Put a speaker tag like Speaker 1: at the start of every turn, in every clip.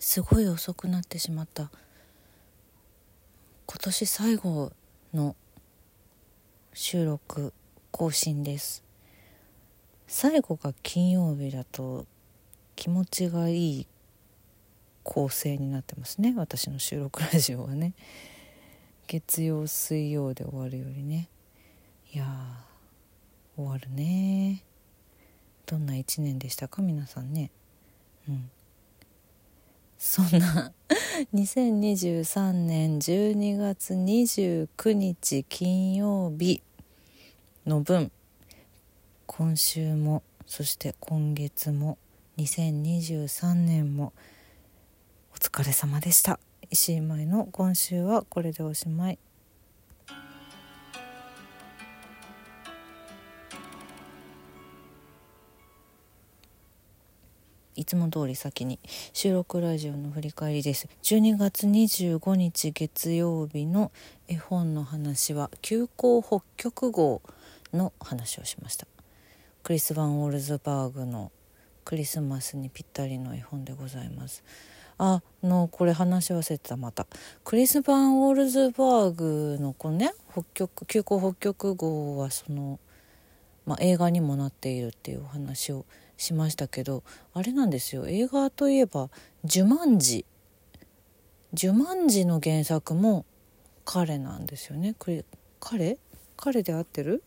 Speaker 1: すごい遅くなってしまった。今年最後の収録更新です。最後が金曜日だと気持ちがいい構成になってますね。私の収録ラジオはね。月曜水曜で終わるよりね。いや終わるねどんな一年でしたか？皆さんね。うん。そんな。2023年12月29日金曜日の分今週もそして今月も2023年もお疲れ様でした。石井舞の今週はこれでおしまい。つも通り先に収録ラジオの振り返りです。12月25日月曜日の絵本の話は急行北極号の話をしました。クリス・バン・ウォルズバーグのクリスマスにぴったりの絵本でございます。あのこれ話し忘れてたまた。クリス・バン・ウォルズバーグのこのね北極急行北極号はその、まあ、映画にもなっているっていうお話をしましたけどあれなんですよ。映画といえば「ジュマンジ」「ジュマンジ」の原作も彼なんですよね。彼？彼で合ってる？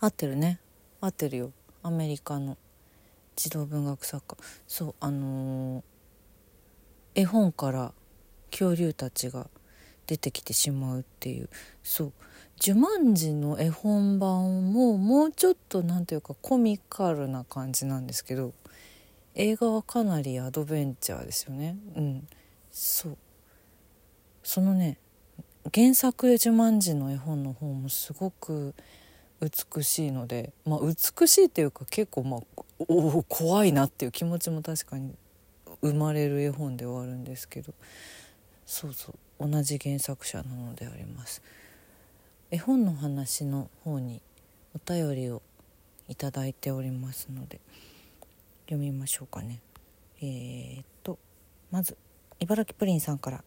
Speaker 1: 合ってるね。合ってるよ。アメリカの児童文学作家。そうあのー、絵本から恐竜たちが出てきてしまうっていう。そう。呪文字の絵本版ももうちょっと何ていうかコミカルな感じなんですけど映画はかなりアドベンチャーですよね。うん。そう。そのね原作で呪文字の絵本の方もすごく美しいのでまあ美しいっていうか結構まあお怖いなっていう気持ちも確かに生まれる絵本ではあるんですけどそうそう同じ原作者なのであります。絵本の話の方にお便りをいただいておりますので読みましょうかね。えー、っとまず茨城プリンさんから。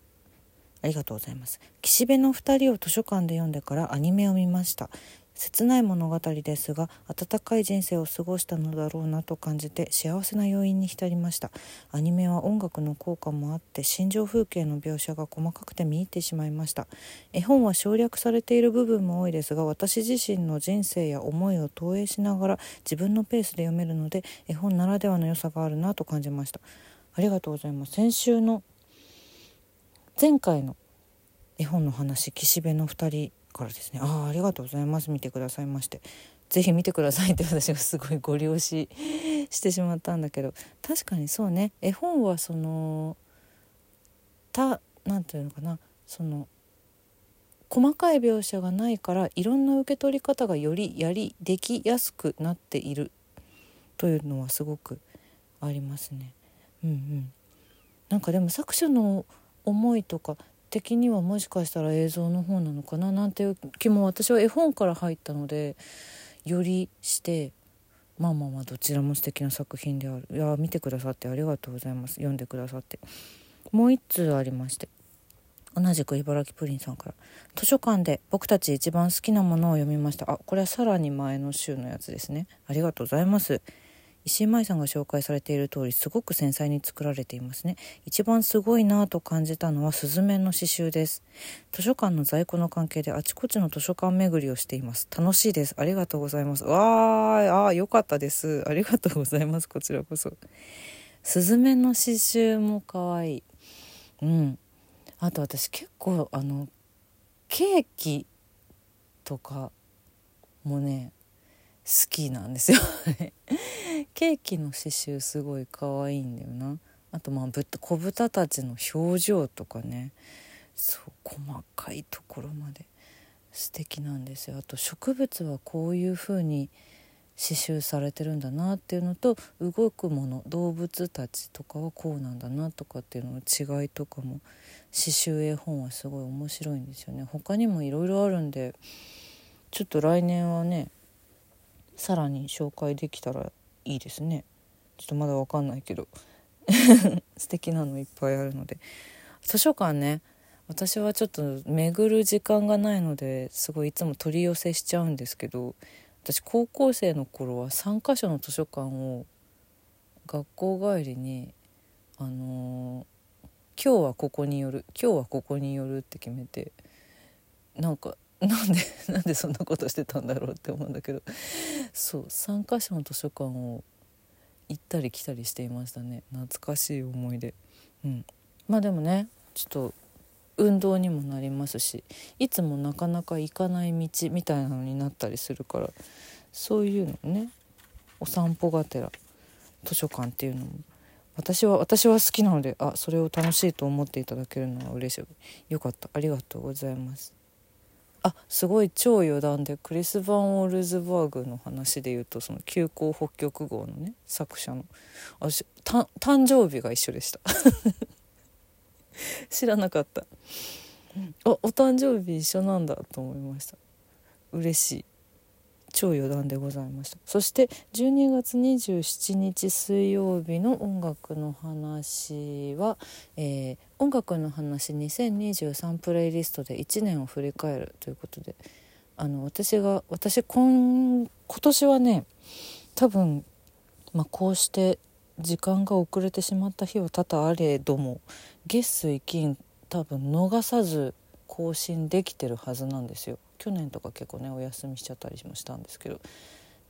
Speaker 1: ありがとうございます。岸辺の2人を図書館で読んでからアニメを見ました。切ない物語ですが温かい人生を過ごしたのだろうなと感じて幸せな要因に浸りました。アニメは音楽の効果もあって心情風景の描写が細かくて見入ってしまいました。絵本は省略されている部分も多いですが私自身の人生や思いを投影しながら自分のペースで読めるので絵本ならではの良さがあるなと感じました。ありがとうございます。先週の前回の絵本の話岸辺の2人からですね。ああありがとうございます。見てくださいまして。是非見てくださいって 私がすごいご利用ししてしまったんだけど。確かにそうね。絵本はそのた何て言うのかな。その細かい描写がないからいろんな受け取り方がよりやりできやすくなっている。というのはすごくありますね。うんうん、なんかでも作者の思いとか的にはもしかしたら映像の方なのかななんていう気も私は絵本から入ったのでよりしてまあまあまあどちらも素敵な作品である。いや見てくださってありがとうございます。読んでくださって。もう一通ありまして。同じく茨城プリンさんから図書館で僕たち一番好きなものを読みました。あこれはさらに前の週のやつですね。ありがとうございます。石井舞さんが紹介されている通りすごく繊細に作られていますね。一番すごいなぁと感じたのはスズメの刺繍です。図書館の在庫の関係であちこちの図書館巡りをしています。楽しいです。ありがとうございます。わーあよかったです。ありがとうございます。こちらこそ。スズメの刺繍も可愛い。うん。あと私結構あのケーキとかもね好きなんですよ。ケーキの刺繍すごい可愛いんだよな。あとまあ子豚たちの表情とかね。そう細かいところまで。素敵なんですよ。あと植物はこういう風に刺繍されてるんだなっていうのと動くもの動物たちとかはこうなんだなとかっていうのの違いとかも刺繍絵本はすごい面白いんですよね。他にもいろいろあるんでちょっと来年はねさらに紹介できたらいいですね。ちょっとまだ分かんないけど。素敵なのいっぱいあるので。図書館ね。私はちょっと巡る時間がないのですごいいつも取り寄せしちゃうんですけど私高校生の頃は3か所の図書館を学校帰りにあのー、今日はここに寄る今日はここに寄るって決めてなんかなんで なんでそんなことしてたんだろうって思うんだけど。そう3か所の図書館を行ったり来たりしていましたね。懐かしい思い出。うん。まあでもねちょっと運動にもなりますしいつもなかなか行かない道みたいなのになったりするからそういうのねお散歩がてら図書館っていうのも私は私は好きなのであそれを楽しいと思っていただけるのは嬉しい。よかった。ありがとうございます。あすごい超余談でクリス・ヴァン・オールズバーグの話で言うとその急行北極号のね作者の。私誕生日が一緒でした。知らなかった。あお誕生日一緒なんだと思いました。嬉しい。超余談でございました。そして12月27日水曜日の音楽の話は、えー、音楽の話2023プレイリストで1年を振り返るということであの私が私今今年はね多分、まあ、こうして時間が遅れてしまった日は多々あれども月水金多分逃さず更新できてるはずなんですよ。去年とか結構ねお休みしちゃったりもしたんですけど。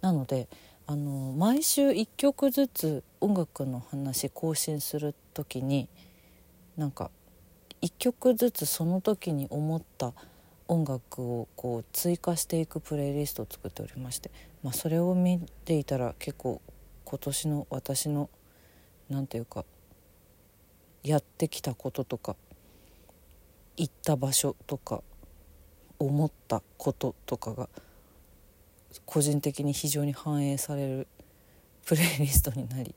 Speaker 1: なのであの毎週1曲ずつ音楽の話更新する時になんか1曲ずつその時に思った音楽をこう追加していくプレイリストを作っておりまして、まあ、それを見ていたら結構今年の私の何て言うかやってきたこととか行った場所とか思ったこととかが個人的に非常に反映されるプレイリストになり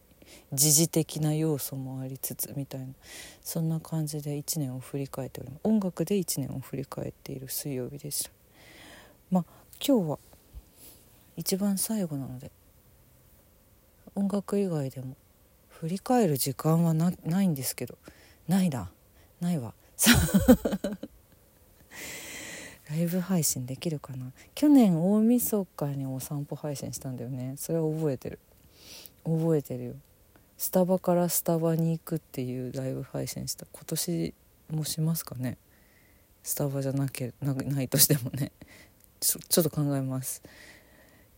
Speaker 1: 時事的な要素もありつつみたいなそんな感じで1年を振り返っております。音楽で1年を振り返っている水曜日でした。まあ今日は一番最後なので音楽以外でも振り返る時間はないんですけどないな。ないわ。さライブ配信できるかな？去年大晦日にお散歩配信したんだよね。それは覚えてる。覚えてるよ。スタバからスタバに行くっていうライブ配信した。今年もしますかね？スタバじゃなけなないとしてもね。ちょちょっと考えます。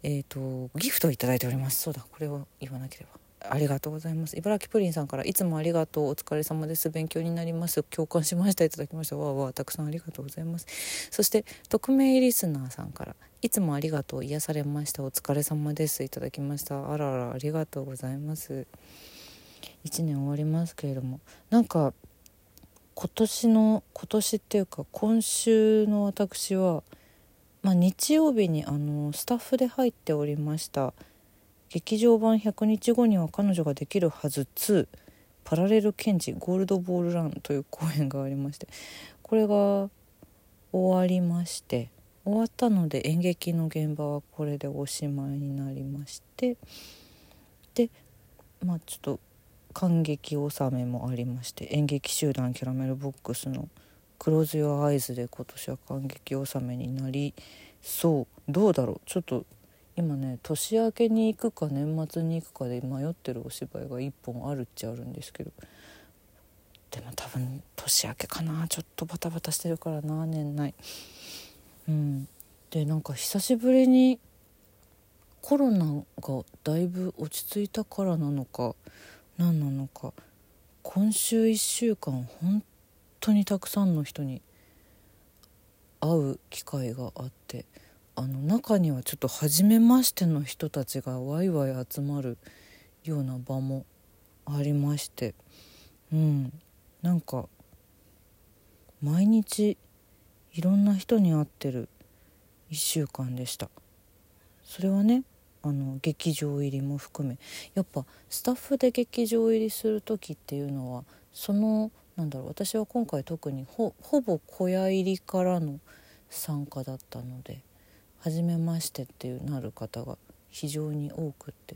Speaker 1: えっ、ー、とギフトを頂いております。そうだ。これを言わなければ。ありがとうございます。茨城プリンさんからいつもありがとうお疲れ様です。勉強になります。共感しました。いただきました。わあわあたくさんありがとうございます。そして匿名リスナーさんからいつもありがとう癒されました。お疲れ様です。いただきました。あららありがとうございます。1年終わりますけれども。なんか今年の今年っていうか今週の私は、まあ、日曜日にあのスタッフで入っておりました「劇場版100日後には彼女ができるはず。2パラレル検事ゴールドボールランという公演がありましてこれが終わりまして終わったので演劇の現場はこれでおしまいになりましてでまあちょっと感激納めもありまして演劇集団キャラメルボックスの「クローズ・ヨア・アイズ」で今年は感激納めになりそう。どうだろう？ちょっと今ね年明けに行くか年末に行くかで迷ってるお芝居が1本あるっちゃあるんですけど。でも多分年明けかなちょっとバタバタしてるからな年内。うん。でなんか久しぶりにコロナがだいぶ落ち着いたからなのか何なのか今週1週間本当にたくさんの人に会う機会があって。あの中にはちょっと初めましての人たちがワイワイ集まるような場もありまして。うん。なんか毎日いろんな人に会ってる1週間でした。それはねあの劇場入りも含めやっぱスタッフで劇場入りする時っていうのはそのなんだろう私は今回特にほぼ小屋入りからの参加だったので。初めましてっていうなる方が非常に多くって。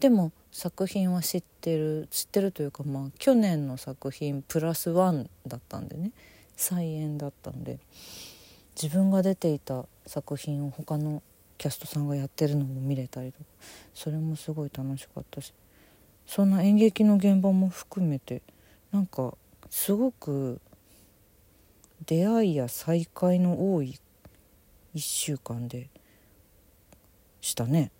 Speaker 1: でも作品は知ってる知ってるというかまあ去年の作品プラスワンだったんでね。再演だったんで。自分が出ていた作品を他のキャストさんがやってるのも見れたりとか。それもすごい楽しかったし。そんな演劇の現場も含めてなんかすごく出会いや再会の多い1週間でしたね。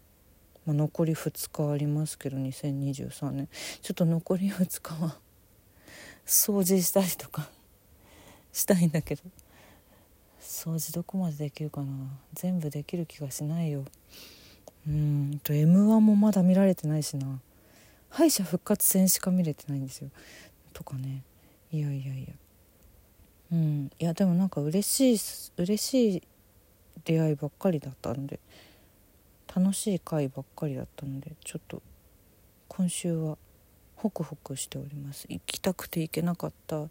Speaker 1: まあ、残り2日ありますけど2023年。ちょっと残り2日は掃除したりとかしたいんだけど。掃除どこまでできるかな。全部できる気がしないよ。うんと m 1もまだ見られてないしな。敗者復活戦しか見れてないんですよ。とかね。いやいやいや。うん。いやでもなんか嬉しい嬉しい出会いばっかりだったので楽しい回ばっかりだったのでちょっと今週はホクホクしております。行きたくて行けなかった舞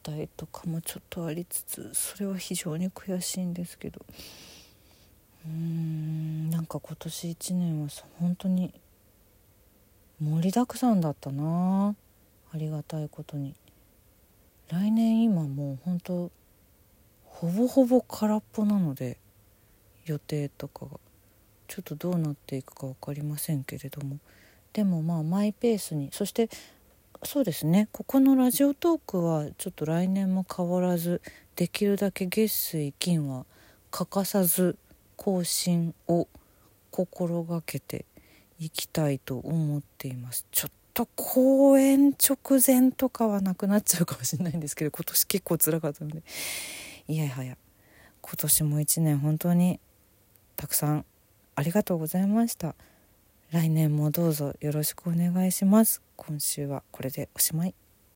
Speaker 1: 台とかもちょっとありつつそれは非常に悔しいんですけど。うーんなんか今年1年は本当に盛りだくさんだったな。ありがたいことに。来年今もう本当ほぼほぼ空っぽなので予定とかがちょっとどうなっていくか分かりませんけれども。でもまあマイペースにそしてそうですね。ここのラジオトークはちょっと来年も変わらずできるだけ月水金は欠かさず更新を心がけていきたいと思っています。ちょっと公演直前とかはなくなっちゃうかもしれないんですけど今年結構辛かったので。いやはや今年も一年本当にたくさんありがとうございました。来年もどうぞよろしくお願いします。今週はこれでおしまい。